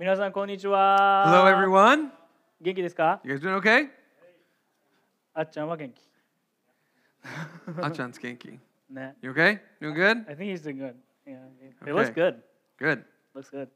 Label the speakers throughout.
Speaker 1: 皆さんこんにちは。
Speaker 2: Hello, everyone.
Speaker 1: 元気ですか
Speaker 2: You guys doing okay?
Speaker 1: あっちゃんは元気。
Speaker 2: Achan's genki.
Speaker 1: ね。
Speaker 2: You okay? Doing good?
Speaker 1: I think he's doing good. Yeah, it looks good.
Speaker 2: Good.
Speaker 1: Looks good.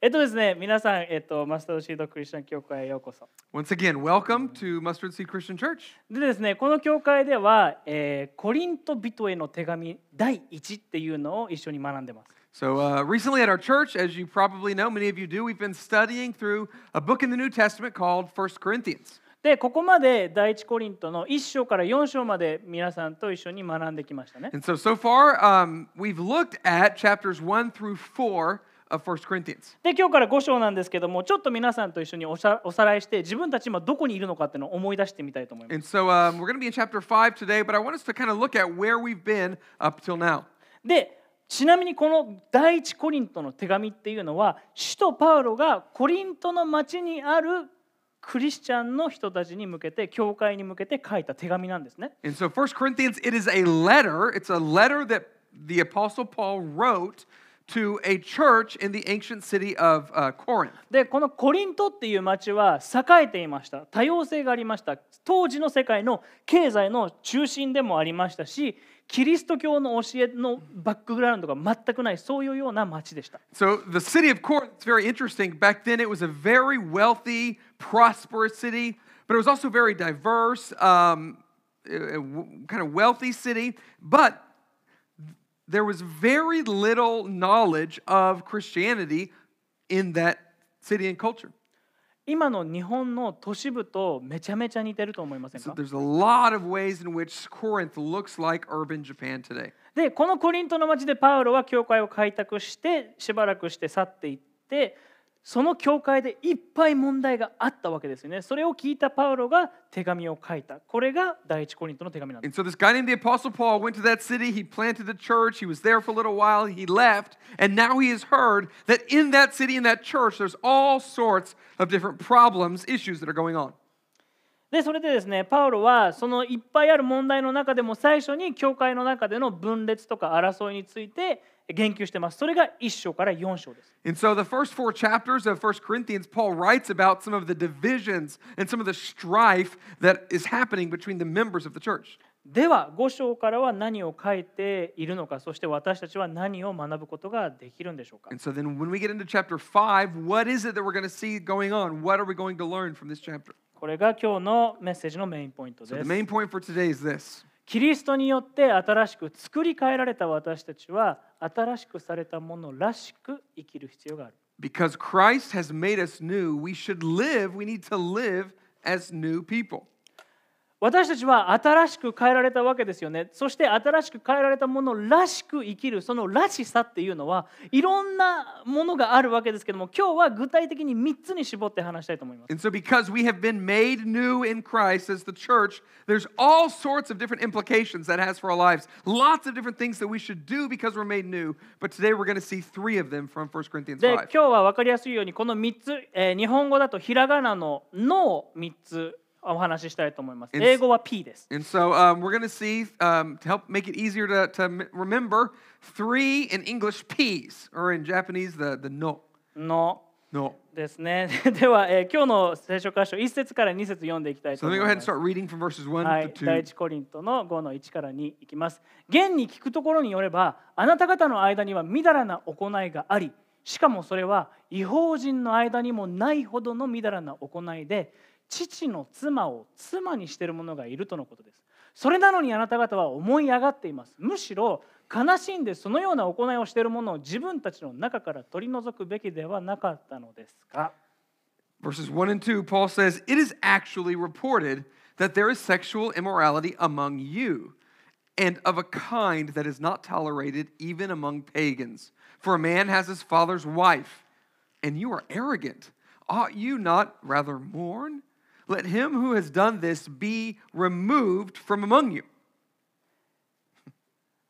Speaker 1: えっとですね、皆さん、えっと、マスタードシードクリスチャン教会へようこそ。
Speaker 2: Once again, welcome to Mustard Seed Christian Church.
Speaker 1: でですね、この教会では、えーコリント人への手紙第1っていうのを一緒に学んでます。
Speaker 2: So, uh, recently at our church, as you probably know, many of you do, we've been studying through a book in the New Testament called First Corinthians.
Speaker 1: で、ここまで第一コリントの1章から4章まで皆さんと一緒に学んできましたね。
Speaker 2: And so, so far, um, we've looked at chapters 1 through 4 of First Corinthians.
Speaker 1: で今日から5章なんですけどもちょっと皆さんと一緒におさおさらいして自分たち今どこにいるのかっていうのを思い出してみたいと思います。
Speaker 2: And so, um, we're going to be in chapter 5 today, but I want us to kind of look at where we've been up till now.
Speaker 1: で ちなみにこの第一コリントの手紙っていうのは首都パウロがコリントの町にあるクリスチャンの人たちに向けて教会に向けて書いた手紙なんですね。
Speaker 2: And so, 1 Corinthians, it is a letter. It's a letter that the Apostle Paul wrote to a church in the ancient city of uh, Corinth.
Speaker 1: でこのコリントっていう町は栄えていました多様性がありました当時の世界の経済の中心でもありましたしキリスト教の教えのバックグラウンドが全くないそういうような町でした。
Speaker 2: So, the city of Corinth is very interesting. Back then, it was a very wealthy, prosperous city, but it was also very diverse, um, kind of wealthy city. But there was very little knowledge of Christianity in that city and culture.
Speaker 1: 今の日本の都市部とめちゃめちゃ似てると思いません
Speaker 2: So
Speaker 1: か
Speaker 2: there's a lot of ways in which Corinth looks like urban Japan today.
Speaker 1: でこのコリントの町でパウロは教会を開拓してしばらくして去っていってその教会でいっぱい問題があったわけですよねそれを聞いたパウロが手紙を書いたこれが第一コリントの手紙なんです
Speaker 2: And so this guy named the Apostle Paul went to that city. He planted the church. He was there for a little while. He left. And now he has heard that in that city, in that church, there's all sorts of different problems, issues that are going on.
Speaker 1: でそれでですねパウロはそのいっぱいある問題の中でも最初に教会の中での分裂とか争いについて言及してますそれが1章から4章です
Speaker 2: And so the first four chapters of 1 Corinthians, Paul writes about some of the divisions and some of the strife that is happening between the members of the church.
Speaker 1: では5章からは何を書いているのかそして私たちは何を学ぶことができるんでしょうか
Speaker 2: And so then when we get into chapter 5, what is it that we're going to see going on? What are we going to learn from this chapter?
Speaker 1: これが今日のメッセージのメインポイント
Speaker 2: So
Speaker 1: で
Speaker 2: the
Speaker 1: す
Speaker 2: main point for today is this
Speaker 1: キリストによって新しく作り変えられた私たちは新しくされたものらしく生きる必要がある
Speaker 2: Because Christ has made us new, we should live, we need to live as new people.
Speaker 1: 私たちは新しく変えられたわけですよねそして新しく変えられたものらしく生きるそのらしさっていうのはいろんなものがあるわけですけども今日は具体的に3つに絞って話したいと思います
Speaker 2: And so, because we have been made new in Christ as the church, there's all sorts of different implications that has for our lives. Lots of different things that we should do because we're made new. But today we're going to see three of them from 1 Corinthians
Speaker 1: で
Speaker 2: 5.
Speaker 1: 今日は分かりやすいようにこの3つ、えー日本語だとひらがなの「の」を3つお話ししたいと思います。英語は P です。ですね。では、え、今日の聖書箇所、一節から二節読んでいきたいとい。第一コリントの五の一から二いきます。現に聞くところによれば、あなた方の間には淫らな行いがあり、しかもそれは、違法人の間にもないほどの淫らな行いで、父の妻を妻にしている者がいるとのことです。それなのにあなた方は思い上がっています。むしろ悲しんでそのような行いをしている者を自分たちの中から取り除くべきではなかったのですか
Speaker 2: Verses 1 and 2, Paul says, It is actually reported that there is sexual immorality among you, and of a kind that is not tolerated even among pagans. For a man has his father's wife, and you are arrogant. Ought you not rather mourn? Let him who has done this be removed from among you.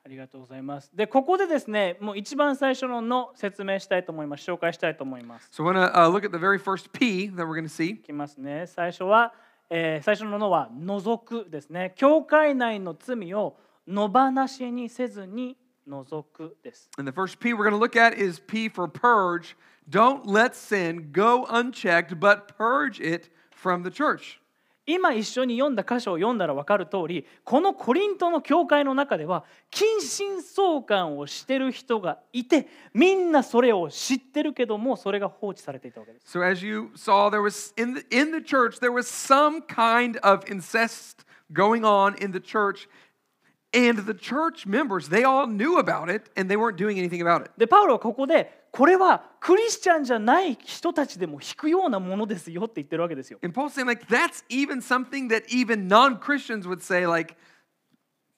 Speaker 1: ありがとうございます。で、ここでですね、もう一番最初のの説明したいと思います。紹介したいと思います。
Speaker 2: So to uh, look at the very first P that we're to see.
Speaker 1: いきますね。最初は、えー最初ののは除くですね。教会内の罪を野放しにせずに除くです。
Speaker 2: And the first P we're to look at is P for purge, Don't let sin go unchecked, but purge it from the church.
Speaker 1: 今一緒に読んだ箇所を読んだら分かる通りこのコリントの教会の中では近親相関をしてる人がいてみんなそれを知ってるけどもそれが放置されていたわけです
Speaker 2: So as you saw, there was in the in the church there was some kind of incest going on in the church, and the church members they all knew about it and they weren't doing anything about it.
Speaker 1: でパウロはここでこれはクリスチャンじゃない人たちでも引くようなものですよって言ってるわけですよ
Speaker 2: And Paul's saying like that's even something that even non-Christians would say like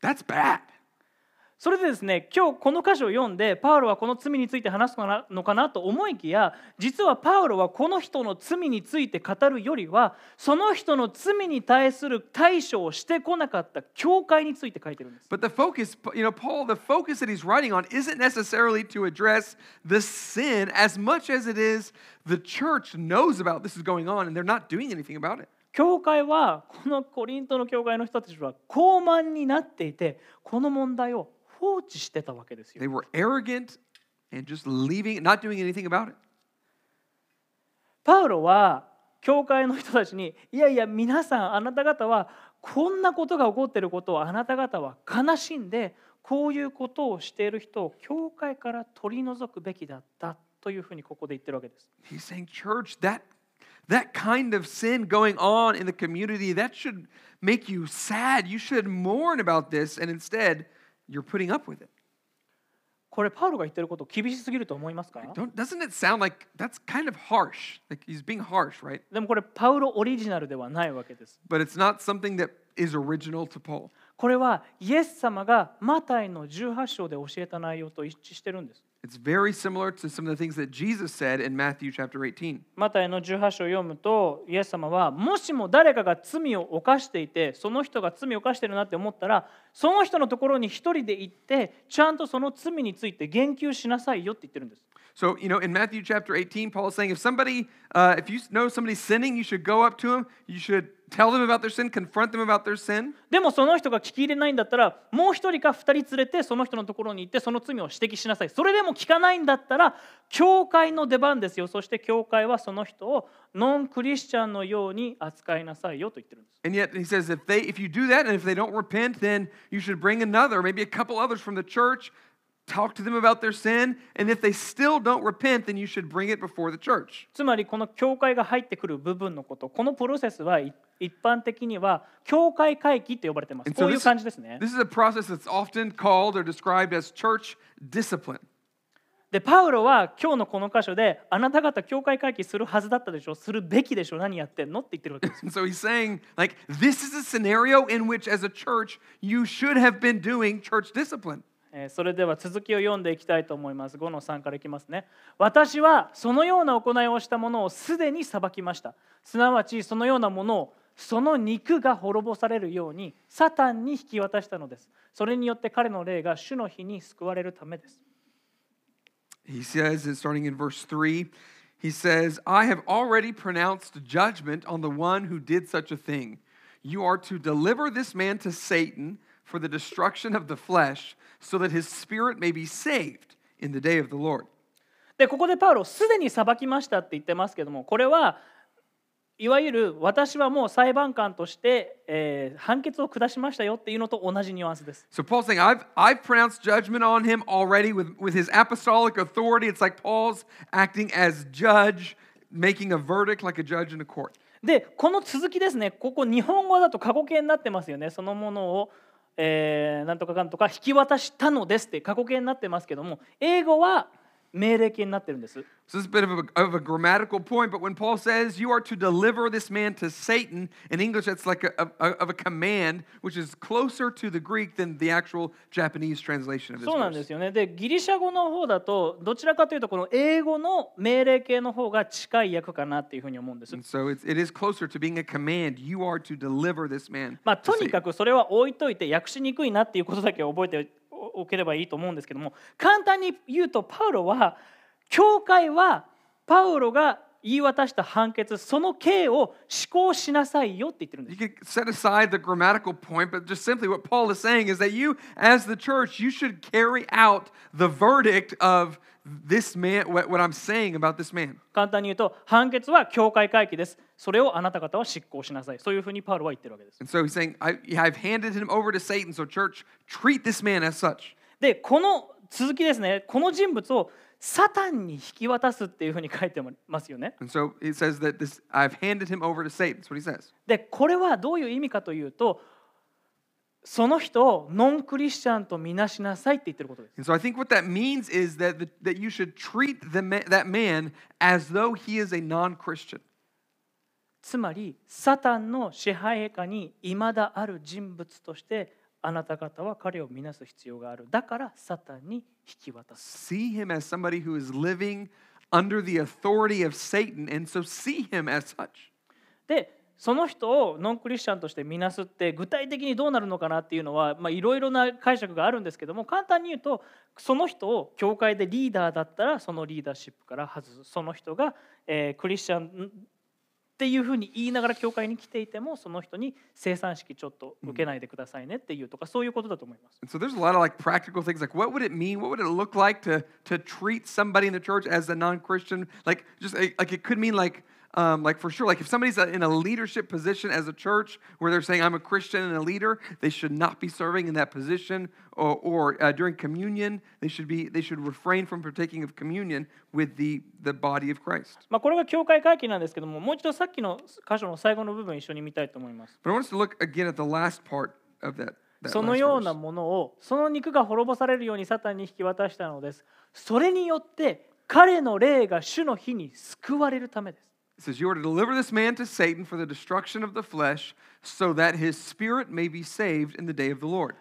Speaker 2: that's bad.
Speaker 1: それでですね今日この箇所を読んでパウロはこの罪について話すのかなのかなと思いきや実はパウロはこの人の罪について語るよりはその人の罪に対する対処をしてこなかった教会について書いてるんです。
Speaker 2: But the focus, you know, Paul, the focus that he's writing on isn't necessarily to address the sin as much as it is the church knows about this is going on and they're not doing anything about it.
Speaker 1: 教会はこのコリントの教会の人たちは高慢になっていてこの問題を放置してたわけですよ
Speaker 2: They。were arrogant and just leaving, not doing anything about it.
Speaker 1: パウロは教会の人たちにいやいや皆さんあなた方はこんなことが起こっていることをあなた方は悲しんでこういうことをしている人を教会から取り除くべきだったというふうにここで言ってるわけです。
Speaker 2: He's saying, church, that that kind of sin going on in the community, that should make you sad. You should mourn about this, and instead, you're putting up with it.
Speaker 1: これパウロが言ってること厳しすぎると思いますか
Speaker 2: Don't, doesn't it sound like that's kind of harsh? Like he's being harsh, right?
Speaker 1: でもこれパウロオリジナルではないわけです。
Speaker 2: But it's not something that is original to Paul.
Speaker 1: これはイエス様がマタイの18章で教えた内容と一致してるんです。
Speaker 2: It's very similar to some of the things that Jesus said in Matthew chapter 18.
Speaker 1: マタイの18章を読むとイエス様はもしも誰かが罪を犯していてその人が罪を犯してるなって思ったらその人のところに一人で行ってちゃんとその罪について言及しなさいよって言ってるんです。
Speaker 2: So, you know, in Matthew chapter 18, Paul is saying if somebody, uh, if you know somebody's sinning, you should go up to them, you should tell them about their sin, confront them about their sin.
Speaker 1: でもその人が聞き入れないんだったらもう一人か二人連れてその人のところに行ってその罪を指摘しなさい。それでも聞かないんだったら教会の出番ですよ。そして教会はその人をノンクリスチャンのように扱いなさいよと言ってるんです。
Speaker 2: And yet he says if they if you do that and if they don't repent, then you should bring another, maybe a couple others from the church, talk to them about their sin, and if they still don't repent, then you should bring it before the church.
Speaker 1: つまりこの教会が入ってくる部分のことこのプロセスはい一般的には教会会期って呼ばれてます
Speaker 2: And
Speaker 1: こ
Speaker 2: so
Speaker 1: ういう
Speaker 2: this,
Speaker 1: 感じですね
Speaker 2: this is a process that's often called or described as church discipline.
Speaker 1: でパウロは今日のこの箇所であなた方教会会期するはずだったでしょするべきでしょ何やってんのって言ってるわけです
Speaker 2: And so he's saying, like, this is a scenario in which, as a church, you should have been doing church discipline.
Speaker 1: それでは続きを読んでいきたいと思います5の3からいきますね私はそのような行いをした者をすでに裁きましたすなわちそのようなものをその肉が滅ぼされるようにサタンに引き渡したのですそれによって彼の霊が主の日に救われるためです
Speaker 2: He says, starting in verse 3, he says, I have already pronounced judgment on the one who did such a thing. You are to deliver this man to Satan for the destruction of the flesh, so that his spirit may be saved in the day of the Lord.
Speaker 1: でここでパウロすでに裁きましたって言ってますけどもこれはいわゆる私はもう裁判官として、えー判決を下しましたよっていうのと同じニュアンスです。
Speaker 2: So Paul's saying, I've, I've pronounced judgment on him already with, with his apostolic authority. It's like Paul's acting as judge, making a verdict like a judge in a court.
Speaker 1: でこの続きですねここ日本語だと過去形になってますよねそのものを、えーなんとかかんとか引き渡したのですって過去形になってますけども英語は命令形になってるんです。
Speaker 2: So this is a bit of a, of a grammatical point, but when Paul says you are to deliver this man to Satan, in English that's like a, a, of a command, which is closer to the Greek than the actual Japanese translation of this
Speaker 1: そうなんで.すよね。でギリシャ語の方だとどちらかというとこの英語の命令形の方が近い訳かなっていうふうに思うんです。
Speaker 2: And so it's, it is closer to being a command. You are to deliver this man.
Speaker 1: まあ、とに.かくそれは置いといて訳しにくいなっていうことだけ覚えておければいいと思うんですけども簡単に言うとパウロは教会はパウロが言い渡した判決その刑を施行しなさいよって言ってるんで
Speaker 2: You
Speaker 1: す。
Speaker 2: can set aside the grammatical point, but just simply what Paul is saying is that you, as the church, you should carry out the verdict of this man, what I'm saying about this man.
Speaker 1: 簡単に言うと判決は教会会議ですそれをあなた方は執行しなさいそういうふうにパウロは言ってるわけです
Speaker 2: And so he's saying, I, I've handed him over to Satan. So, church, treat this man as such.
Speaker 1: でこの続きですねこの人物をサタンに引き渡すっていうふうに書いてますよね
Speaker 2: And so it says that this, I've handed him over to Satan. That's what he says.
Speaker 1: でこれはどういう意味かというとその人をノンクリスチャンとみなしなさいって言ってることです。
Speaker 2: And so I think what that means is that, the, that you should treat the that man as though he is a non Christian.
Speaker 1: つまりサタンの支配下に未だある人物としてあなた方は彼を見なす必要がある。だからサタンに引き渡す。
Speaker 2: See him as somebody who is living under the authority of Satan. And so see him as such.
Speaker 1: でその人をノンクリスチャンとして見なすって具体的にどうなるのかなっていうのはいろいろな解釈があるんですけども簡単に言うとその人を教会でリーダーだったらそのリーダーシップから外すその人が、えークリスチャンっていうふうに言いながら教会に来ていてもその人に生産式ちょっと受けないでくださいねっていうとかそういうことだと思います。
Speaker 2: So there's a lot of like practical things like what would it mean? What would it look like to to treat somebody in the church as a non-Christian? Like just like, it could mean like um, like for sure, like if somebody's in a leadership position as a church where they're saying I'm a Christian and a leader, they should not be serving in that position. Or, or uh, during communion, they should be they should refrain from partaking of communion with the the body of Christ.
Speaker 1: まあ、これが教会会議なんですけどももう一度さっきの箇所の最後の部分一緒に見たいと思います。
Speaker 2: But I want us to look again at the last part of that. that
Speaker 1: その
Speaker 2: last
Speaker 1: よう
Speaker 2: verse.
Speaker 1: なものをその肉が滅ぼされるようにサタンに引き渡したのです。それによって彼の霊が主の日に救われるためです。
Speaker 2: It says, You are to deliver this man to Satan for the destruction of the flesh, so that his spirit may be saved in the day of the Lord.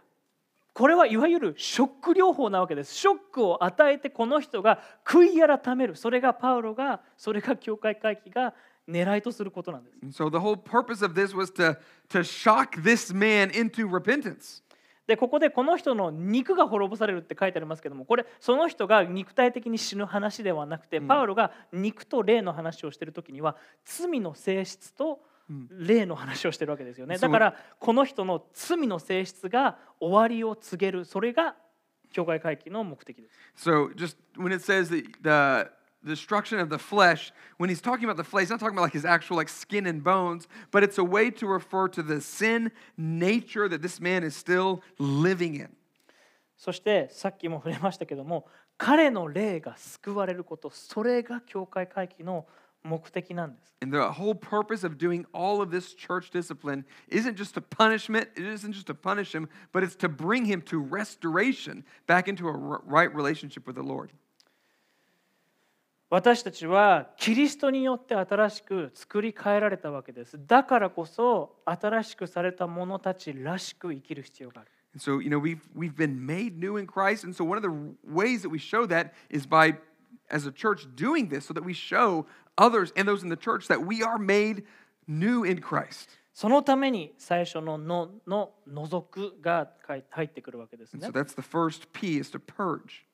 Speaker 1: これはいわゆるショック療法なわけです。ショックを与えてこの人が悔い改める。それがパウロが、それが教会会議が狙いとすることなんです。
Speaker 2: And so the whole purpose of this was to, to shock this man into repentance.
Speaker 1: でここでこの人の肉が滅ぼされるって書いてありますけどもこれその人が肉体的に死ぬ話ではなくて、パウロが肉と霊の話をしている時には罪の性質と霊の話をしてるわけですよね、だからこの人の罪の性質が終わりを告げる。それが教会会議の目的です。
Speaker 2: So just when it says that the destruction of the flesh, when he's talking about the flesh, he's not talking about like his actual like skin and bones, but it's a way to refer to the sin nature that this man is still living in.
Speaker 1: そしてさっきも触れましたけども彼の霊が救われることそれが教会会議の目的なんです。
Speaker 2: And the whole purpose of doing all of this church discipline isn't just to punishment, it isn't just to punish him, but it's to bring him to restoration back into a r- right relationship with the Lord.
Speaker 1: 私たちはキリストによって新しく作り変えられたわけです。だからこそ新しくされた者たちらしく生きる必要がある。
Speaker 2: And so, you know, we've, we've been made new in Christ. And so, one of the ways that we show that is by, as a church, doing this so that we show others and those in the church that we are made new in Christ.
Speaker 1: そのために最初ののの除くが入ってくるわけですね
Speaker 2: And so。that's the first P is to purge.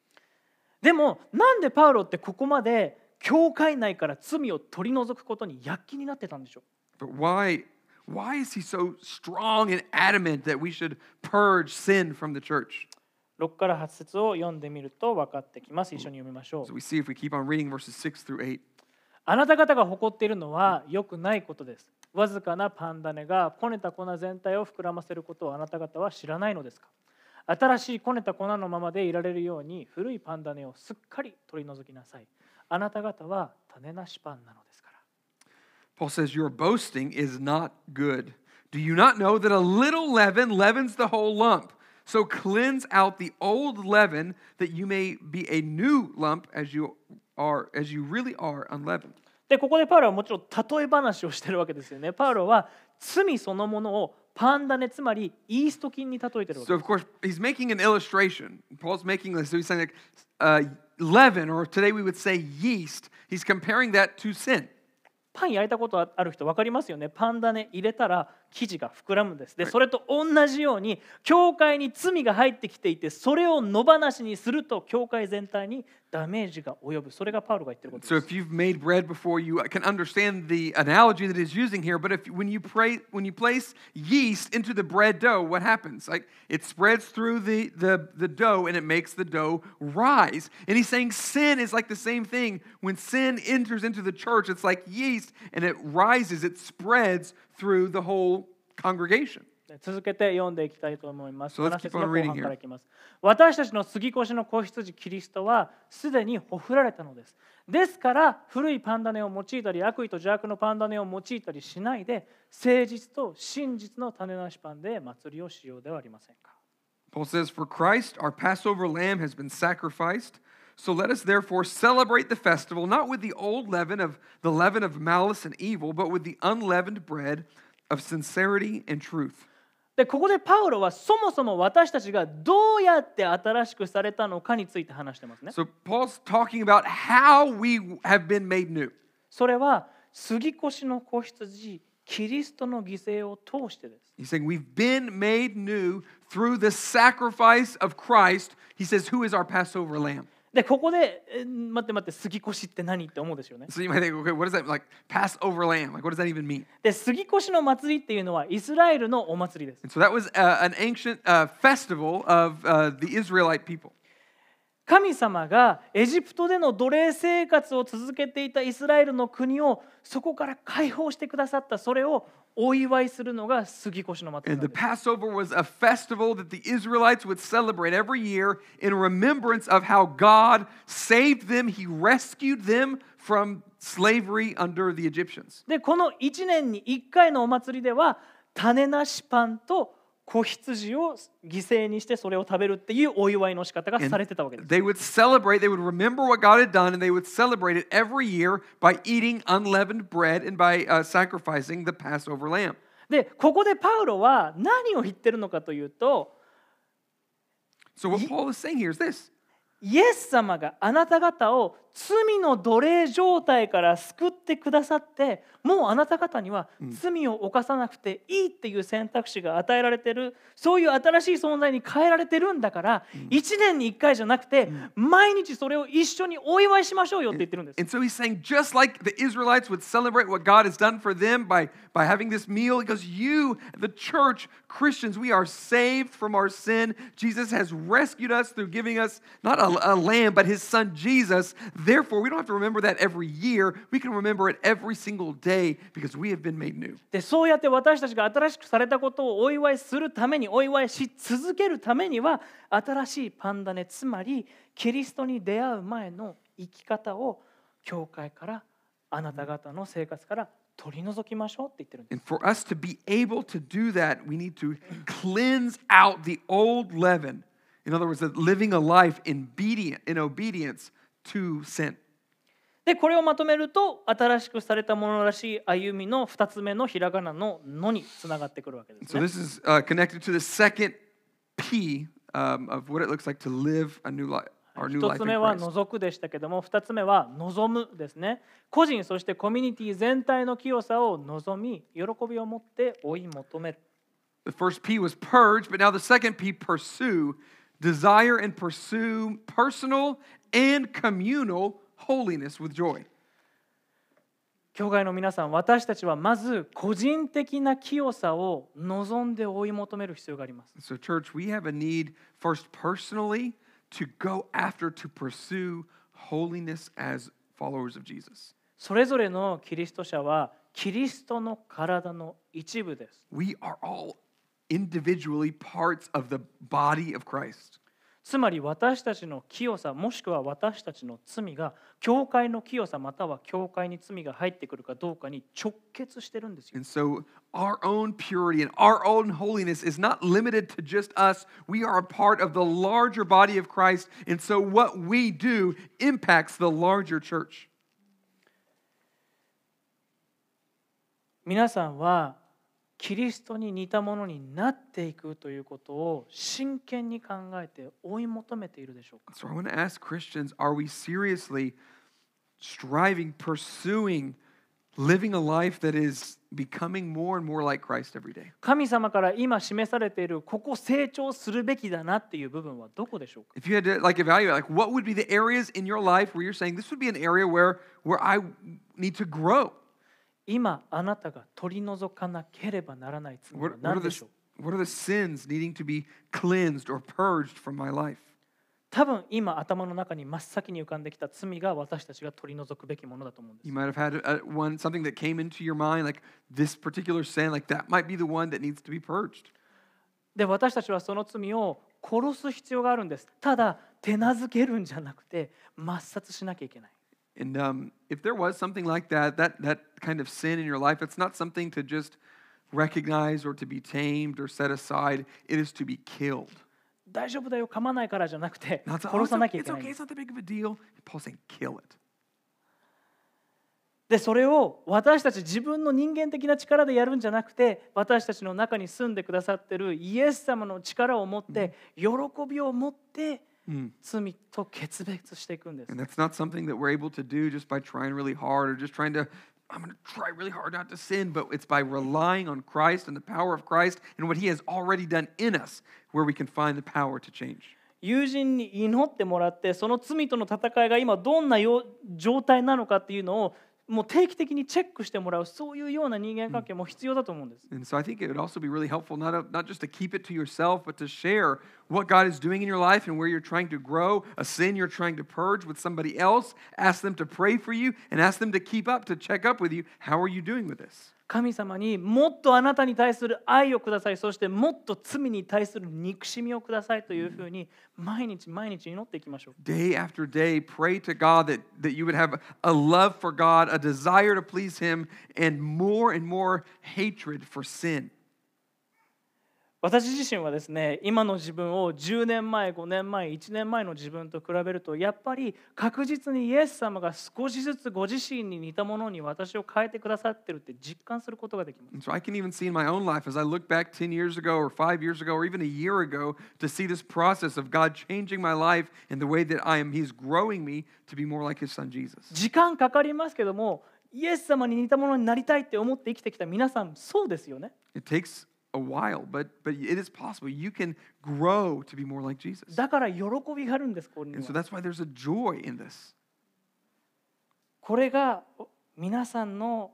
Speaker 1: でもなんでパウロってここまで教会内から罪を取り除くことに躍起になってたんでしょう
Speaker 2: ？But why, why is he so strong and adamant that we should purge sin from the church?
Speaker 1: 6から8節を読んでみると分かってきます。一緒に読みましょう
Speaker 2: So。we see if we keep on reading verses 6 through 8.
Speaker 1: あなた方が誇っているのは良くないことです。わずかなパン種がこねた粉全体を膨らませることをあなた方は知らないのですか？新しいこねた粉のままでいられるように古いパン種をすっかり取り除きなさい。あなた方は種なしパンなのですから。
Speaker 2: Paul says, Your boasting is not good. Do you not know that a little leaven leavens the whole lump? So cleanse out the old leaven that you may be a new lump as you are, as you really are unleavened.
Speaker 1: でここでパウロはもちろん例え話をしてるわけですよね。パウロは罪そのものをパン種つまりイースト菌に例えてるわけ
Speaker 2: So, of course, he's making an illustration. Paul's making this. So he's saying, like, uh, leaven, or today we would say yeast, he's comparing that to sin.
Speaker 1: パン焼いたことある人分かりますよね。パン種入れたら生地が膨らむんです。で、それと同じように、教会に罪が入ってきていて、それを野放しにすると、教会全体にダメージが及ぶそれがパウロが言ってること
Speaker 2: So
Speaker 1: です
Speaker 2: if you've made bread before, you can understand the analogy that he's using here. But if when you pray, when you place yeast into the bread dough, what happens? Like it spreads through the, the, the dough and it makes the dough rise. And he's saying sin is like the same thing. When sin enters into the church, it's like yeast and it rises, it spreads through the whole congregation.
Speaker 1: 続けて読んでいきたいと思います。
Speaker 2: So let's
Speaker 1: 7節
Speaker 2: keep
Speaker 1: の
Speaker 2: on
Speaker 1: 後
Speaker 2: reading
Speaker 1: 半
Speaker 2: here.
Speaker 1: からいきます。私たちの杉越の子羊キリストはすでにほふられたのです。ですから古いパンダネを用いたり悪意と邪悪のパンダネを用いたりしないで誠実と真実の種なしパンで祭りをしようではありませんか。
Speaker 2: Paul says, For Christ, our Passover lamb, has been sacrificed. So let us therefore celebrate the festival, not with the old leaven of the leaven of malice and evil, but with the unleavened bread of sincerity and truth.
Speaker 1: でここでパウロはそもそも私たちがどうやって新しくされたのかについて話してますね。
Speaker 2: So Paul's talking about how we have been made new.
Speaker 1: それは杉越の子羊キリストの犠牲を通してです。
Speaker 2: He's saying we've been made new through the sacrifice of Christ. He says, Who is our Passover lamb?
Speaker 1: でここでえ待って待って杉越って何って思うですよね。
Speaker 2: So you might think, okay, what is that like? Passover lamb? Like, what does that even mean?
Speaker 1: で杉越の祭りっていうのはイスラエルのお祭りです。
Speaker 2: And so that was uh, an ancient uh, festival of uh, the Israelite people.
Speaker 1: 神様がエジプトでの奴隷生活を続けていたイスラエルの国をそこから解放してくださったそれをお祝いするのが杉越の祭り
Speaker 2: And
Speaker 1: な
Speaker 2: the
Speaker 1: す。
Speaker 2: Passover was a festival that the Israelites would celebrate every year in remembrance of how God saved them. He rescued them from slavery under the Egyptians.
Speaker 1: でこの1年に1回のお祭りでは種なしパンと子羊を犠牲にしてそれを食べるっていうお祝いの仕方がされてたわけです。
Speaker 2: They would celebrate, they would remember what God had done, and they would celebrate it every year by eating unleavened bread and by uh, sacrificing the Passover lamb.
Speaker 1: でここでパウロは何を言ってるのかというと
Speaker 2: So, what Paul is saying here is this
Speaker 1: イエス様があなた方を罪の奴隷状態から救ってくださってもうあなた方には罪を犯さなくていいっていう選択肢が与えられてるそういう新しい存在に変えられてるんだから1年に1回じゃなくて毎日それを一緒にお祝いしましょうよって言ってるんです。
Speaker 2: And so he's saying, just like the Israelites would celebrate what God has done for them by, by having this meal, goes, You, the church, Christians, we are saved from our sin. Jesus has rescued us through giving us not a, a lamb, but his son Jesus. Therefore, we don't have to remember that every year. We can remember it every single day because we have been made new.
Speaker 1: でそうやって私たちが新しくされたことをお祝いするためにお祝いし続けるためには新しいパンダネつまりキリストに出会う前の生き方を教会からあなた方の生活から取り除きましょうって言ってるんです。
Speaker 2: And for us to be able to do that, we need to cleanse out the old leaven. In other words, that living a life in obedient, in obedience to sin.
Speaker 1: でこれをまとめると新しくされたものらしい歩みの2つ目のひらがなの「の」につながってくるわけです
Speaker 2: So
Speaker 1: ね。
Speaker 2: this is uh, connected to the second P um, of what it looks like to live a new life, our new
Speaker 1: 1
Speaker 2: life
Speaker 1: つ目は.除くでしたけども2つ目は望むですね個人そしてコミュニティ全体の清さを望み喜びを持って追い求める
Speaker 2: The first P was purge, but now the second P, pursue, desire and pursue personal and communal holiness with joy.
Speaker 1: 教会の皆さん私たちはまず個人的な清さを望んで追い求める必要があります
Speaker 2: So, church, we have a need first personally to go after, to pursue holiness as followers of Jesus.
Speaker 1: それぞれのキリスト者はキリストの体の一部です
Speaker 2: We are all individually parts of the body of Christ.
Speaker 1: つまり私たちの清さもしくは私たちの罪が教会の清さまたは教会に罪が入ってくるかどうかに直結してるんですよ
Speaker 2: And so, our own purity and our own holiness is not limited to just us. We are a part of the larger body of Christ. And so, what we do impacts the larger church.
Speaker 1: 皆さんはキリストに似たものになっていくということを真剣に考えて追い求めているでしょうか
Speaker 2: So, I want to ask Christians are we seriously striving, pursuing living a life that is becoming more and more like Christ every day.
Speaker 1: 神様から今示されているここ成長するべきだなっていう部分はどこでしょうか
Speaker 2: If you had to like evaluate, like what would be the areas in your life where you're saying this would be an area where where I need to grow?
Speaker 1: 今あなたが取り除かなければならない罪は何でしょう
Speaker 2: what are the sins needing to be cleansed or purged from my life?
Speaker 1: 多分今頭の中に真っ先に浮かんできた罪が私たちが取り除くべきものだと思うんです
Speaker 2: You might have had a, one something that came into your mind, like this particular sin, like that might be the one that needs to be purged.
Speaker 1: で私たちはその罪を殺す必要があるんですただ手なずけるんじゃなくて抹殺しなきゃいけない
Speaker 2: And um, if there was something like that, that that kind of sin in your life, it's not something to just recognize or to be tamed or set aside. It is to be killed.
Speaker 1: 大丈夫だよ構わないからじゃなくて
Speaker 2: oh,
Speaker 1: 殺
Speaker 2: it's,
Speaker 1: さなきゃ
Speaker 2: okay,
Speaker 1: いけ
Speaker 2: it's
Speaker 1: ないん
Speaker 2: okay,
Speaker 1: で
Speaker 2: it's
Speaker 1: す
Speaker 2: not that big of a deal. Paul's saying, kill it.
Speaker 1: でそれを私たち自分の人間的な力でやるんじゃなくて私たちの中に住んでくださってるイエス様の力を持って喜びを持って 罪と決別していくんです
Speaker 2: And that's not something that we're able to do just by trying really hard or just trying to, I'm going to try really hard not to sin, but it's by relying on Christ and the power of Christ and what He has already done in us where we can find the power to change.
Speaker 1: 友人に祈ってもらってその罪との戦いが今どんなよ状態なのかっていうのを もう定期的にチェックしてもらうそういうような人間関係も必要だと思うんです。
Speaker 2: And so I think it would also be really helpful not, not just to keep it to yourself, but to share what God is doing in your life and where you're trying to grow, a sin you're trying to purge with somebody else. Ask them to pray for you and ask them to keep up, to check up with you. How are you doing with this?
Speaker 1: 神様にもっとあなたに対する愛をくださいそしてもっと罪に対する憎しみをくださいというふうに毎日毎日祈っていきましょう
Speaker 2: Day after day, pray to God that, that you would have a love for God, a desire to please Him, and more and more hatred for sin.
Speaker 1: 私自身はですね今の自分を10年前5年前1年前の自分と比べるとやっぱり確実にイエス様が少しずつご自身に似たものに私を変えてくださってるって実感することができます
Speaker 2: so I can even see in my own life as I look back 10 years ago or five years ago or even a year ago to see this process of God changing my life and the way that I am, He's growing me to be more like His Son Jesus.
Speaker 1: 時間かかりますけどもイエス様に似たものになりたいって思って生きてきた皆さんそうですよね
Speaker 2: It takes a while, but, but it is possible. You can grow to be more like Jesus.
Speaker 1: だから喜びがあるんですここに
Speaker 2: And
Speaker 1: は
Speaker 2: so that's why there's a joy in this.
Speaker 1: これが皆さんの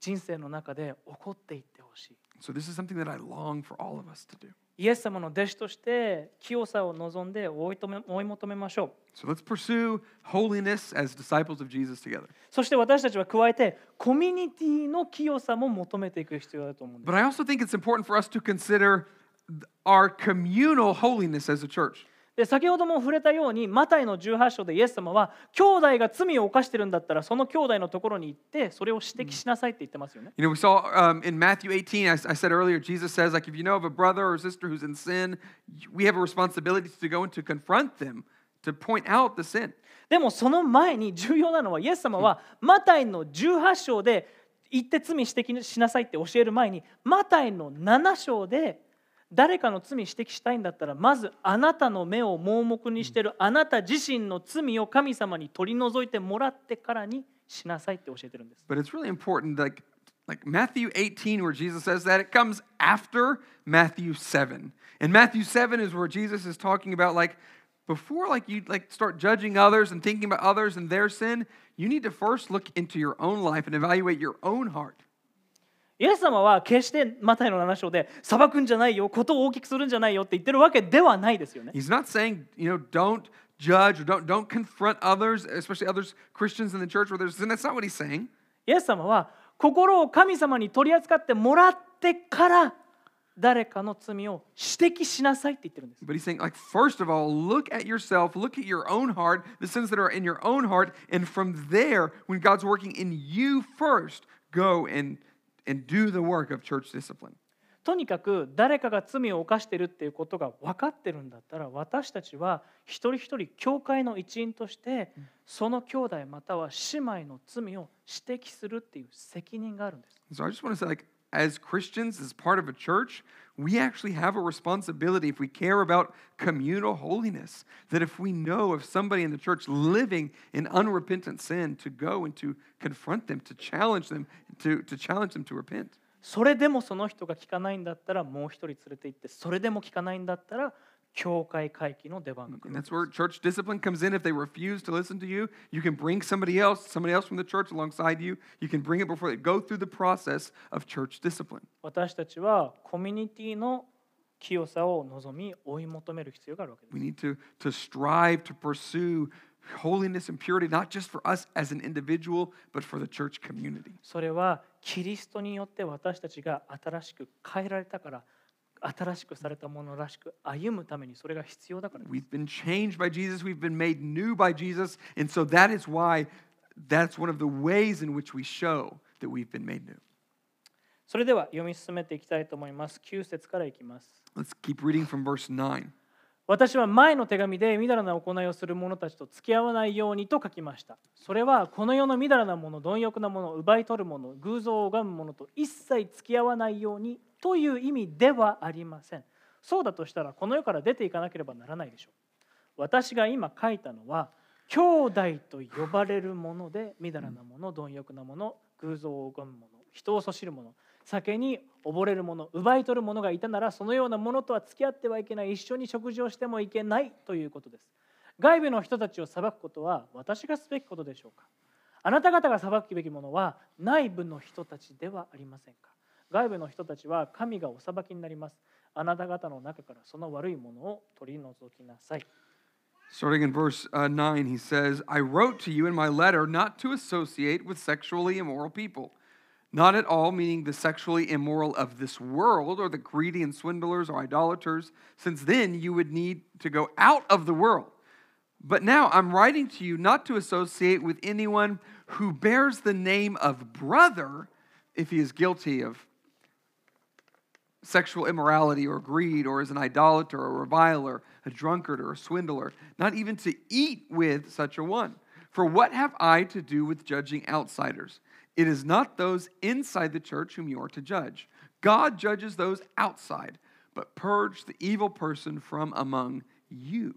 Speaker 1: 人生の中で起こっていってほしい
Speaker 2: So this is something that I long for all of us to do.
Speaker 1: イエス様の弟子として清さを望んで追い止め追い求めましょう
Speaker 2: So let's pursue holiness as disciples of Jesus together.
Speaker 1: そして私たちは加えてコミュニティの清さも求めていく必要だと思うんです
Speaker 2: But I also think it's important for us to consider our communal holiness as a church.
Speaker 1: で先ほども触れたようにマタイの18章でイエス様は兄弟が罪を犯してるんだったらその兄弟のところに行ってそれを指摘しなさいって言ってますよね
Speaker 2: You know, we saw um, in Matthew 18, I, I said earlier, Jesus says, like, if you know of a brother or sister who's in sin, we have a responsibility to go and to confront them, to point out the sin.
Speaker 1: でもその前に重要なのはイエス様はマタイの18章で行って罪指摘しなさいって教える前にマタイの7章で誰かの罪指摘したいんだったらまずあなたの目を盲目にしてるあなた自身の罪を神様に取り除いてもらってからにしなさいって教えてるんです。
Speaker 2: But it's really important, like, like Matthew 18, where Jesus says that, it comes after Matthew 7. And Matthew 7 is where Jesus is talking about, like, before like you like start judging others and thinking about others and their sin, you need to first look into your own life and evaluate your own heart.
Speaker 1: イエス様は決してマタイの7章で裁くんじゃないよ、ことを大きくするんじゃないよって言ってるわけではないですよね。
Speaker 2: He's not saying, you know, don't judge or don't, don't confront others, especially others Christians in the church where there's sin. That's not what he's saying.
Speaker 1: イエス様は心を神様に取り扱ってもらってから誰かの罪を指摘しなさいって言ってるんです。
Speaker 2: But he's saying, like, first of all, look at yourself, look at your own heart, the sins that are in your own heart, and from there, when God's working in you first, go and and do the work of church discipline.
Speaker 1: とにかく誰かが罪を犯しているっていうことが分かってるんだったら私たちは一人一人教会の一員としてその兄弟または姉妹の罪を指摘するっていう責任があるんです。
Speaker 2: So I just want to say, like, as Christians, as part of a church, we actually have a responsibility if we care about communal holiness, that if we know of somebody in the church living in unrepentant sin, to go and to confront them, to challenge them, to, to challenge them to repent.
Speaker 1: それでもその人が聞かないんだったらもう一人連れて行ってそれでも聞かないんだったら 教会会期の出番が来る
Speaker 2: that's where church discipline comes in. If they refuse to listen to you, you can bring somebody else, somebody else from the church alongside you. You can bring it before they go through the process of church discipline.
Speaker 1: 私たちはコミュニティの清さを望み追い求める必要があるわけです
Speaker 2: We need to, to strive to pursue holiness and purity, not just for us as an individual, but for the church community.
Speaker 1: それはキリストによって私たちが新しく変えられたから新しくされたものらしく歩むためにそれが必要だからです
Speaker 2: We've been changed by Jesus, we've been made new by Jesus, and so that is why that's one of the ways in which we show that we've been made new.
Speaker 1: それでは読み進めていきたいと思います9節からいきます
Speaker 2: Let's keep reading from verse 9.
Speaker 1: 私は前の手紙でみだらな行いをする者たちと付き合わないようにと書きました。それはこの世のみだらなもの、貪欲なもの、奪い取るもの、偶像を拝むものと一切付き合わないようにという意味ではありません。そうだとしたらこの世から出ていかなければならないでしょう。私が今書いたのは兄弟と呼ばれるものでみだらなもの、貪欲なもの、偶像を拝むもの、人をそしるもの、酒に溺れる者奪い取る者がいたならそのようなものとは付き合ってはいけない。一緒に食事をしてもいけないということです。外部の人たちを裁くことは私がすべきことでしょうか。あなた方が裁くべきものは内部の人たちではありませんか外部の人たちは神がお裁きになりますあなた方の中からその悪いものを取り除きなさい
Speaker 2: Starting in verse uh, 9, he says, I wrote to you in my letter not to associate with sexually immoral people. Not at all meaning the sexually immoral of this world or the greedy and swindlers or idolaters, since then you would need to go out of the world. But now I'm writing to you not to associate with anyone who bears the name of brother if he is guilty of sexual immorality or greed or is an idolater or a reviler, a drunkard or a swindler, not even to eat with such a one. For what have I to do with judging outsiders? It is not those inside the church whom you are to judge. God judges those outside, but purge the evil person from among you.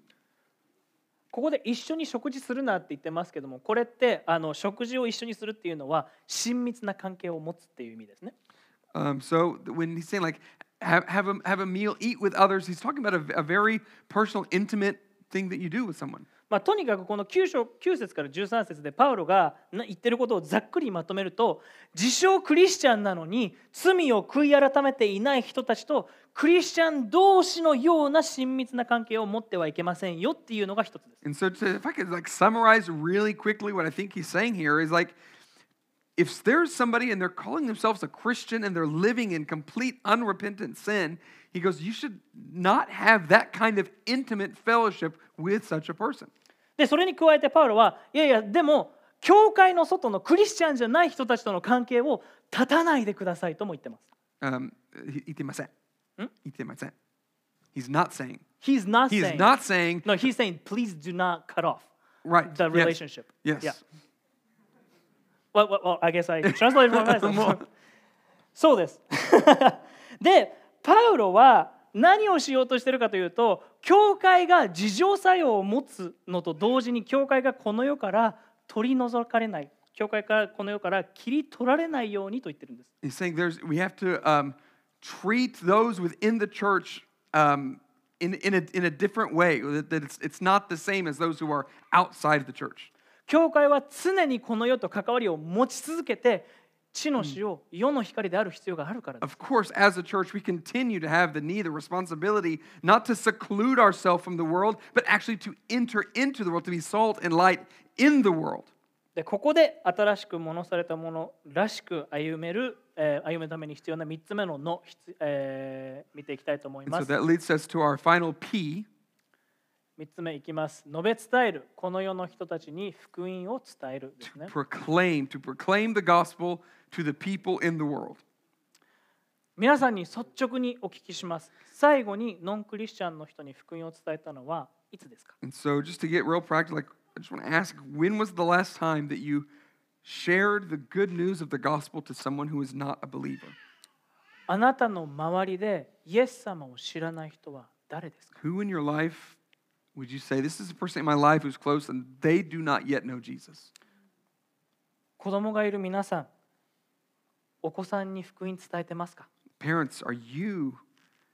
Speaker 1: ここで一緒に食事するなって言ってますけどもこれってあの食事を一緒にするっていうのは親密な関係を持つっていう意味ですね。
Speaker 2: Um, so when he's saying like have, have, a, have a meal, eat with others, he's talking about a, a very personal, intimate thing that you do with someone.
Speaker 1: まあ、とにかくこの 9, 章9節から13節でパウロがな言ってることをざっくりまとめると自称クリスチャンなのに罪を悔い改めていない人たちとクリスチャン同士のような親密な関係を持ってはいけませんよっていうのが一つです。
Speaker 2: And so, if I could like summarize really quickly what I think he's saying here is like, if there's somebody and they're calling themselves a Christian and they're living in complete unrepentant sin, he goes, you should not have that kind of intimate fellowship with such a person.
Speaker 1: でそれに加えてパウロはいやいやでも教会の外のクリスチャンじゃない人たちとの関係を断たないでくださいとも言ってます。
Speaker 2: Um, he- 言ってません。言ってません。He's not saying.
Speaker 1: He's not
Speaker 2: He is
Speaker 1: saying
Speaker 2: not saying,
Speaker 1: No, he's saying please do not cut off
Speaker 2: right.
Speaker 1: the
Speaker 2: yes,
Speaker 1: relationship.
Speaker 2: Yes.
Speaker 1: Yeah. Well, well, well, I guess I translated for myself. そうです。で、パウロは何をしようとしてるかというと、教会が自浄作用を持つのと同時に、教会がこの世から取り除かれない、教会からこの世から切り取られないようにと言ってるんです。
Speaker 2: He's saying there's we have to um, treat those within the church um, in, in, a, in a different way. That, that it's, it's not the same as those who are outside the church.
Speaker 1: 教会は常にこの世と関わりを持ち続けて、地の死を世の光である必要があるからです。
Speaker 2: Of course, as a church, we continue to have the need, the responsibility not to seclude ourselves from the world, but actually to enter into the world, to be salt and light in the world.
Speaker 1: でここで新しくものされたものらしく歩める、えー歩むために必要な3つ目のの、えー見ていきたいと思い
Speaker 2: And
Speaker 1: ま
Speaker 2: so
Speaker 1: す。
Speaker 2: that leads us to our final P.
Speaker 1: 3つ目いきます。述べ伝える。この世の人たちに福音を伝えるですね。
Speaker 2: proclaim, to proclaim the gospel to the people in the world.
Speaker 1: 皆さんに率直にお聞きします。最後にノンクリスチャンの人に福音を伝えたのはいつですか
Speaker 2: And so, just to get real practical, like I just want to ask, when was the last time that you shared the good news of the gospel to someone who is not a believer?
Speaker 1: あなたの周りでイエス様を知らない人は誰ですか
Speaker 2: Who in your life would you say, This is a person in my life who's close and they do not yet know Jesus?
Speaker 1: 子供がいる皆さんお子さんに福音伝えてますか
Speaker 2: Parents, are you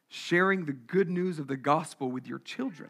Speaker 2: sharing the good news of the gospel with your children?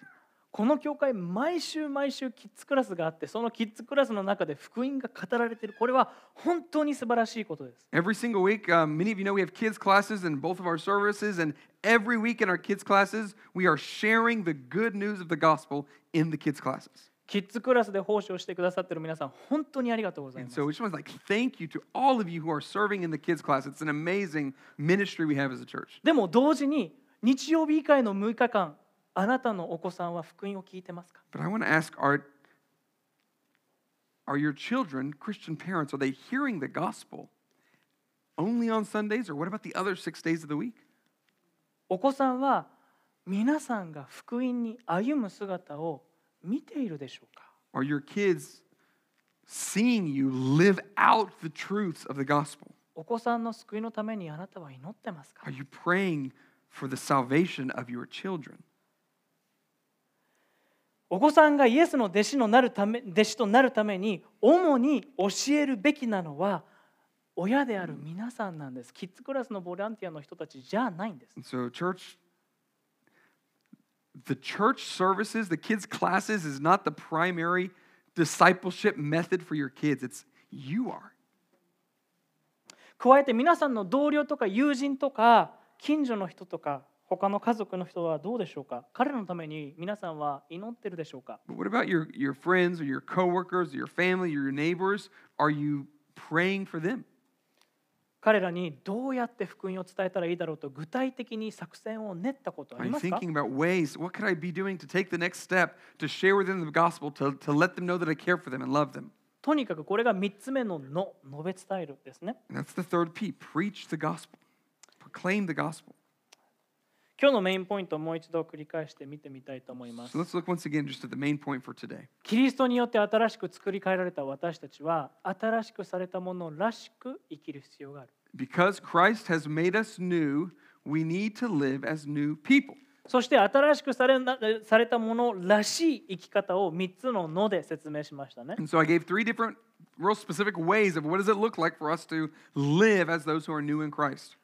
Speaker 1: この教会毎週毎週キッズクラスがあってそのキッズクラスの中で福音が語られているこれは本当に素晴らしいことです
Speaker 2: Every single week, um, many of you know we have kids' classes in both of our services, and every week in our kids' classes, we are sharing the good news of the gospel in the kids' classes.
Speaker 1: キッズクラスで奉仕をしてくださっている皆さん本当にありがとうございま
Speaker 2: And
Speaker 1: す
Speaker 2: so we just want to like thank you to all of you who are serving in the kids' class. It's an amazing ministry we have as a church.
Speaker 1: でも同時に日曜日以外の6日間あなたのお子さんは福音を聞いてますか
Speaker 2: But I want to ask are, are your children, Christian parents, are they hearing the gospel only on Sundays, or what about the other six days of the week?
Speaker 1: お子さんは皆さんが福音に歩む姿を見ているでしょうか
Speaker 2: Are your kids seeing you live out the truths of the gospel?
Speaker 1: お子さんの救いのためにあなたは祈ってますか
Speaker 2: Are you praying for the salvation of your children?
Speaker 1: お子さんがイエスの弟子のなるため弟子となるために主に教えるべきなのは親である皆さんなんです。キッズクラスのボランティアの人たちじゃないんです。
Speaker 2: So, church, the church services, the kids' classes is not the primary discipleship method for your kids. It's you are.
Speaker 1: 加えて皆さんの同僚とか友人とか近所の人とか他の家族の人はどうでしょうか彼らのために皆さんは祈ってるでしょうか
Speaker 2: But what about your, your friends or your coworkers or your family or your neighbors? Are you praying for them?
Speaker 1: 彼らにどうやって福音を伝えたらいいだろうと具体的に作戦を練ったことあり
Speaker 2: you
Speaker 1: ますか
Speaker 2: thinking about ways? What could I be doing to take the next step to share with them the gospel, to, to let them know that I care for them and love them?
Speaker 1: とにかくこれが3つ目の「の」述べ伝えるですね。
Speaker 2: And that's the third P preach the gospel, proclaim the gospel.
Speaker 1: 今日のメインポイントをもう一度繰り返して見てみたいと思います
Speaker 2: So。let's look once again just at the main point for today.
Speaker 1: キリストによって新しく作り変えられた私たちは新しくされたものらしく生きる必要がある。
Speaker 2: Because Christ has made us new, we need to live as new people.
Speaker 1: そして新しくされなされたものらしい生き方を3つの「の」で説明しましたね。
Speaker 2: And so I gave three different, real specific ways of what does it look like for us to live as those who are new in Christ.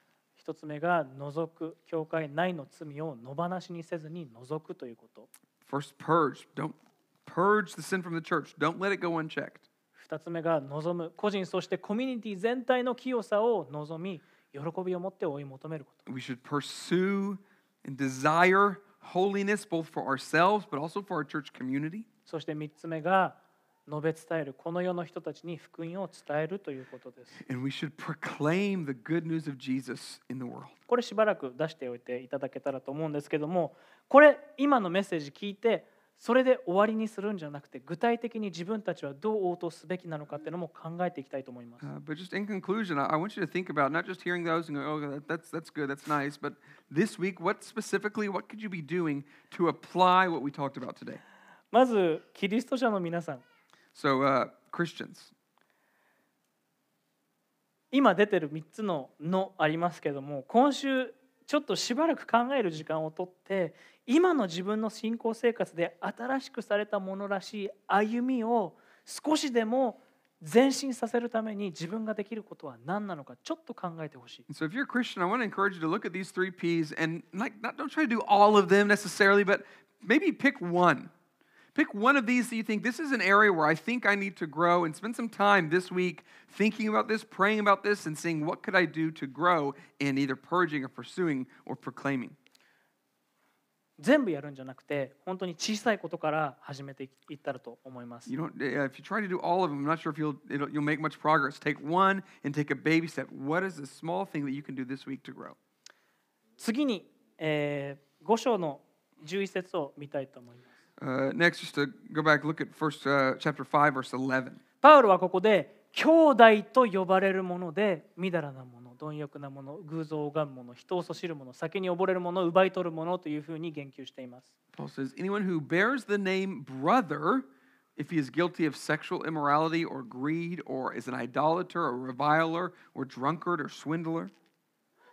Speaker 1: 1つ目が除く教会内の罪を野放しにせずに除くということ。
Speaker 2: First, purge. Don't purge the sin from the church. Don't let it go unchecked.
Speaker 1: 2つ目が望む個人そしてコミュニティ全体の清さを望み喜びを持って追い求めること
Speaker 2: We should pursue and desire holiness both for ourselves but also for our church community.
Speaker 1: そして3つ目が述べ伝えるこの世の人たちに福音を伝えるということです
Speaker 2: And we should proclaim the good news of Jesus in the world.
Speaker 1: これしばらく出しておいていただけたらと思うんですけどもこれ今のメッセージ聞いてそれで終わりにするんじゃなくて具体的に自分たちはどう応答すべきなのかっていうのも考えていきたいと思います
Speaker 2: Uh, but just in conclusion, I, want you to think about not just hearing those and go, oh, that, that's, that's good, that's nice, but this week, what specifically, what could you be doing to apply what we talked about today?
Speaker 1: まずキリスト者の皆さん
Speaker 2: So, uh, Christians,
Speaker 1: 今出てる3つの「の」ありますけども今週ちょっとしばらく考える時間をとって今の自分の信仰生活で新しくされたものらしい歩みを少しでも前進させるために自分ができることは何なのかちょっと考えてほしい。
Speaker 2: so if you're a Christian, I want to encourage you to look at these three P's and like, not, don't try to do all of them necessarily, but maybe pick one. Pick one of these that you think this is an area where I think I need to grow and spend some time this week thinking about this, praying about this, and seeing what could I do to grow in either purging or pursuing or proclaiming.
Speaker 1: 全部やるんじゃなくて本当に小さいことから始めていったらと思います
Speaker 2: You don't, uh, if you try to do all of them, I'm not sure if you'll, it'll, you'll make much progress. Take one and take a baby step. What is the small thing that you can do this week to grow?
Speaker 1: 次に、えー、5章の11節を見たいと思います
Speaker 2: Uh, next, just to go back, look at first uh, chapter 5, verse 11.
Speaker 1: パウロはここで兄弟と呼ばれるものでみだらなもの貪欲なもの偶像を拝むもの人をそしるもの酒に溺れるもの奪い取るものというふうに言及しています
Speaker 2: Paul says, Anyone who bears the name brother, if he is guilty of sexual immorality or greed, or is an idolater, or reviler, or drunkard, or swindler,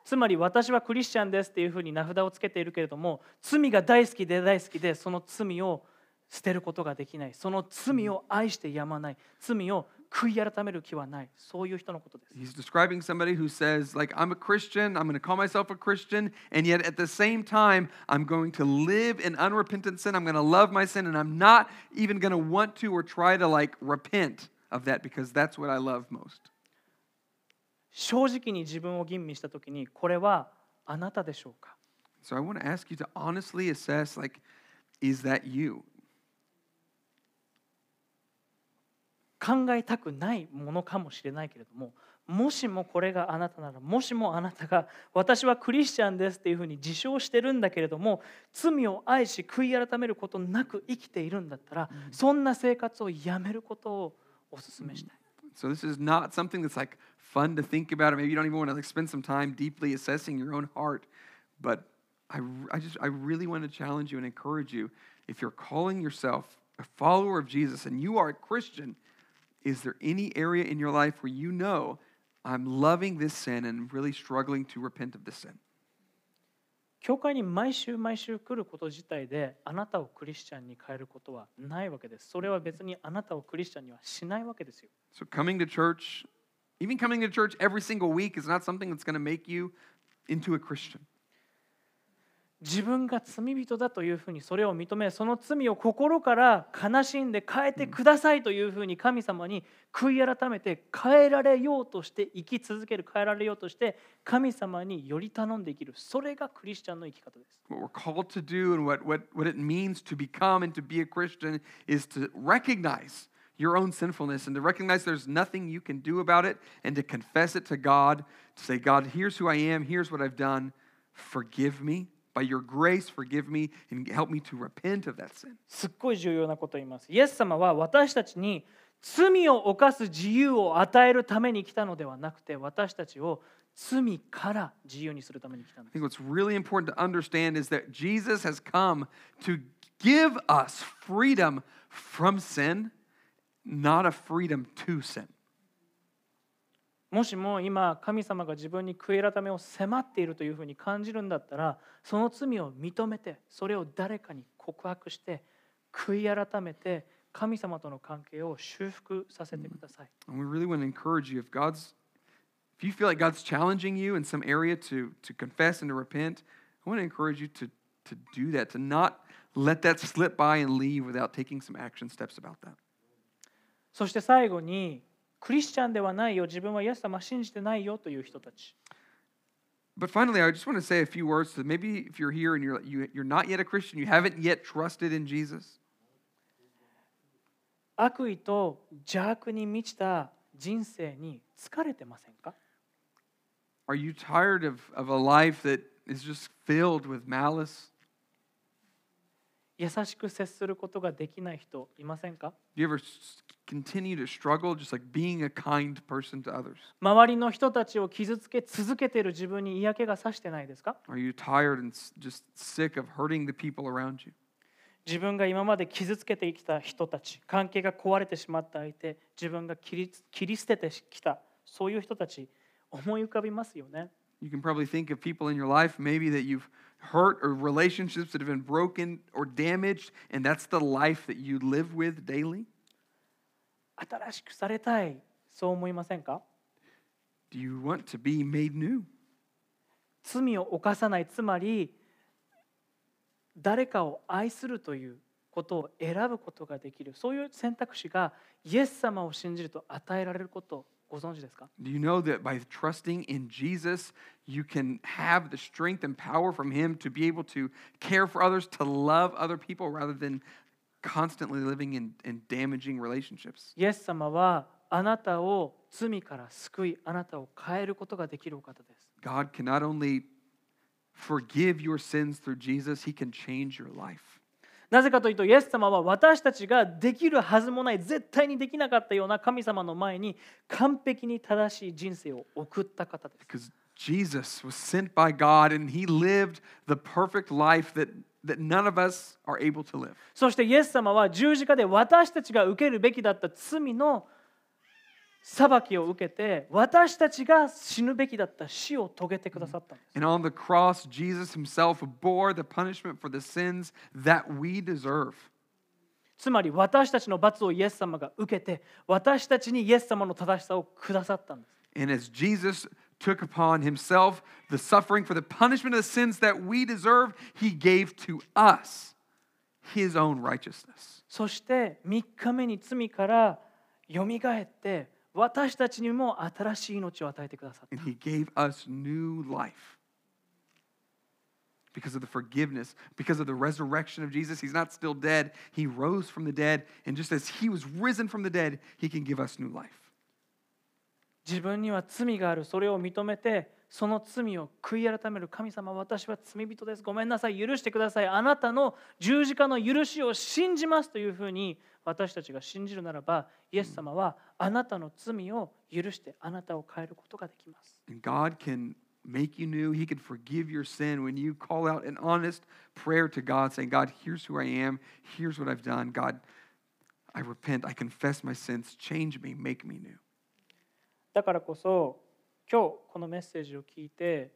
Speaker 1: つまり私はクリスチャンですっていうふうに名札をつけているけれども罪が大好きで大好きでその罪を捨てることができないその罪を愛してやまない罪を悔い改める気はないそういう人のことです
Speaker 2: He's describing somebody who says, like, I'm a Christian, I'm going to call myself a Christian, and yet at the same time, I'm going to live in unrepentant sin. I'm going to love my sin, and I'm not even going to want to or try to, like, repent of that because that's what I love most.
Speaker 1: 正直に自分を吟味した時にこれはあなたでしょうか
Speaker 2: ？So I want to ask you to honestly assess, like, is that you?
Speaker 1: 考えたくないものかもしれないけれどももしもこれがあなたならもしもあなたが私はクリスチャンですっていうふうに自称してるんだけれども罪を愛し悔い改めることなく生きているんだったらそんな生活をやめることをお勧めしたい。
Speaker 2: So this is not something that's like fun to think about, or maybe you don't even want to like spend some time deeply assessing your own heart. But I, I just I really want to challenge you and encourage you. If you're calling yourself a follower of Jesus and you are a Christian, is there any area in your life where you know I'm loving this sin and really struggling to repent of this sin?
Speaker 1: 教会に毎週毎週来ること自体であなたをクリスチャンに変えることはないわけです。それは別にあなたをクリスチャンにはしないわけですよ。
Speaker 2: So coming to church, even coming to church every single week is not something that's going to make you into a Christian.
Speaker 1: 自分が罪人だというふうにそれを認めその罪を心から悲しんで変えてくださいというふうに神様に悔い改めて変えられようとして生き続ける変えられようとして神様により頼んで生きるそれがクリスチャンの生き方です
Speaker 2: What we're called to do and what, what, what it means to become and to be a Christian is to recognize your own sinfulness and to recognize there's nothing you can do about it and to confess it to God, to say, God, here's who I am, here's what I've done, forgive me. By your grace, forgive me and help me to repent of that sin.
Speaker 1: すっごい重要なことを言いますイエス様は私たちに罪を犯す自由を与えるために来たのではなくて私たちを罪から自由にするために来たんです
Speaker 2: I think what's really important to understand is that Jesus has come to give us freedom from sin, not a freedom to sin.
Speaker 1: もしも今神様が自分に悔い改めを迫っているというふうに感じるんだったらその罪を認めてそれを誰かに告白して悔い改めて神様との関係を修復させてください。
Speaker 2: And we really want to encourage you if God's if you feel like God's challenging you in some area to to confess and to repent, I want to encourage you to to do that, to not let that slip by and leave without taking some action steps about that.
Speaker 1: そして最後にクリスチャンではないよ自分はイエス様信じてないよという人たち
Speaker 2: But finally, I just want to say a few words to maybe if you're here and you're you, you're not yet a Christian, you haven't yet trusted in Jesus.
Speaker 1: 悪意と邪悪に満ちた人生に疲れてませんか
Speaker 2: Are you tired of, of a life that is just filled with malice?
Speaker 1: 優しく接することができない人いませんか
Speaker 2: Do you ever continue to struggle just like being a kind person to others?
Speaker 1: 周りの人たちを傷つけ続けている自分に嫌気がさしてないですか
Speaker 2: Are you tired and s- just sick of hurting the people around you?
Speaker 1: 自分が今まで傷つけてきた人たち関係が壊れてしまった相手自分が切り切り捨ててきたそういう人たち思い浮かびますよね
Speaker 2: You can probably think of people in your life maybe that you've hurt or relationships that have been broken or damaged, and that's the life that you live with daily.
Speaker 1: 新しくされたいそう思いませんか
Speaker 2: Do you want to be made new?
Speaker 1: 罪を犯さないつまり誰かを愛するということを選ぶことができるそういう選択肢がイエス様を信じると与えられることをご存知ですか
Speaker 2: Do you know that by trusting in Jesus, you can have the strength and power from Him to be able to care for others, to love other people rather than constantly living in, in damaging relationships?
Speaker 1: イエス様はあなたを罪から救いあなたを変えることができるお方です
Speaker 2: God can not only forgive your sins through Jesus, He can change your life.
Speaker 1: なぜかというとイエス様は私たちができるはずもない絶対にできなかったような神様の前に完璧に正しい人生を送った方です
Speaker 2: Because Jesus was sent by God and He lived the perfect life that, That none of us are able to live.
Speaker 1: そして、イエス様は十字架で私たちが受けるべきだった罪の裁きを受けて、私たちが死ぬべきだった死を遂げてくださった。
Speaker 2: Cross,
Speaker 1: つまり、私たちの罰をイエス様が受けて、私たちにイエス様の正しさをくださったんです。
Speaker 2: ns took upon himself the suffering for the punishment of the sins that we deserve, he gave to us his own righteousness.
Speaker 1: そして3日目に罪からよみがえって私たちにも新しい命を与えてくださった。
Speaker 2: And he gave us new life. Because of the forgiveness, because of the resurrection of Jesus, he's not still dead. He rose from the dead. And just as he was risen from the dead, he can give us new life.
Speaker 1: 自分には罪があるそれを認めてその罪を悔い改める神様私は罪人ですごめんなさい許してくださいあなたの十字架の許しを信じますというふうに私たちが信じるならばイエス様はあなたの罪を許してあなたを変えることができます
Speaker 2: God can make you new. He can forgive your sin when you call out an honest prayer to God, saying, God, here's who I am. Here's what I've done. God, I repent. I confess my sins. Change me. Make me new.
Speaker 1: だからこそ今日このメッセージを聞いて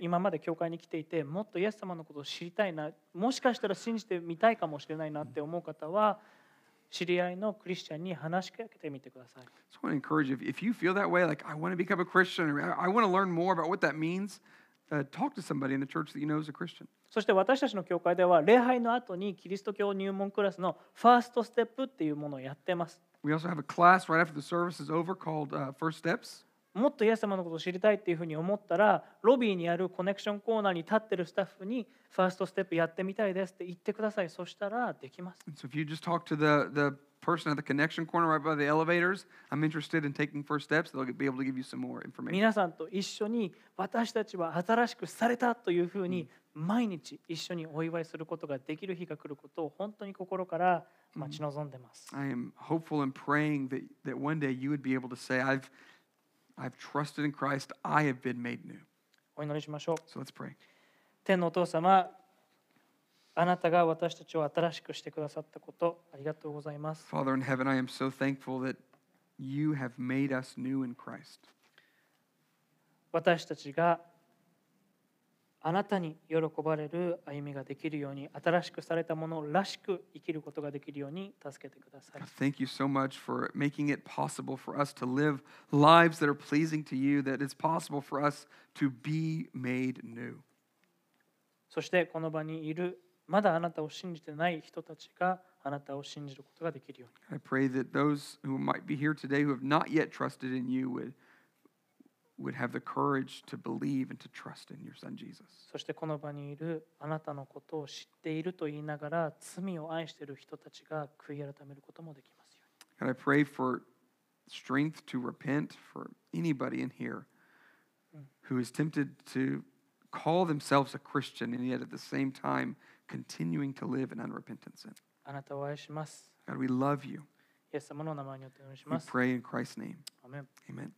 Speaker 1: 今まで教会に来ていてもっとイエス様のことを知りたいなもしかしたら信じてみたいかもしれないなって思う方は知り合いのクリスチャンに話しかけてみてください。
Speaker 2: そ、
Speaker 1: そして私たちの教会では礼拝の後にキリスト教入門クラスのファーストステップっていうものをやってます。
Speaker 2: We also have a class right after the service is over called uh, First Steps.
Speaker 1: もっとイエス様のことを知りたいっていうふうに思ったらロビーにあるコネクションコーナーに立ってるスタッフにファーストステップやってみたいですって言ってくださいそしたらできます
Speaker 2: so if you just talk to the, the person at the connection corner right by the elevators, I'm interested in taking first steps, they'll be able to give you some more information.
Speaker 1: 皆さんと一緒に私たちは新しくされたというふうに毎日一緒にお祝いすることができる日が来ることを本当に心から待ち望んでます。
Speaker 2: I am hopeful and praying that, that one day you would be able to say, I've, I've trusted in Christ, I have been made new.
Speaker 1: お祈りしましょう。
Speaker 2: So let's pray.
Speaker 1: 天のお父様、あなたが私たちを新しくしてくださったことありがとうございます。
Speaker 2: Father in heaven, I am so thankful that you have made us new in Christ.
Speaker 1: 私たちがあなたに喜ばれる歩みができるように新しくされたものらしく生きることができるように助けてください。
Speaker 2: Thank you so much for making it possible for us to live lives that are pleasing to you, that it's possible for us to be made new.
Speaker 1: そしてこの場にいるまだあなたを信じてない人たちがあなたを信じることができるように
Speaker 2: I pray that those who might be here today who have not yet trusted in you would, would have the courage to believe and to trust in your son Jesus.
Speaker 1: そしてこの場にいるあなたのことを知っていると言いながら罪を愛している人たちが悔い改めることもできますように
Speaker 2: God, I pray for strength to repent for anybody in here who is tempted to call themselves a Christian and yet at the same time continuing to live in unrepentant sin.
Speaker 1: あなたを愛します。
Speaker 2: God, we love you.
Speaker 1: イエス様の名前によってお願いし
Speaker 2: We
Speaker 1: ます。
Speaker 2: pray in Christ's name.
Speaker 1: アーメン
Speaker 2: Amen.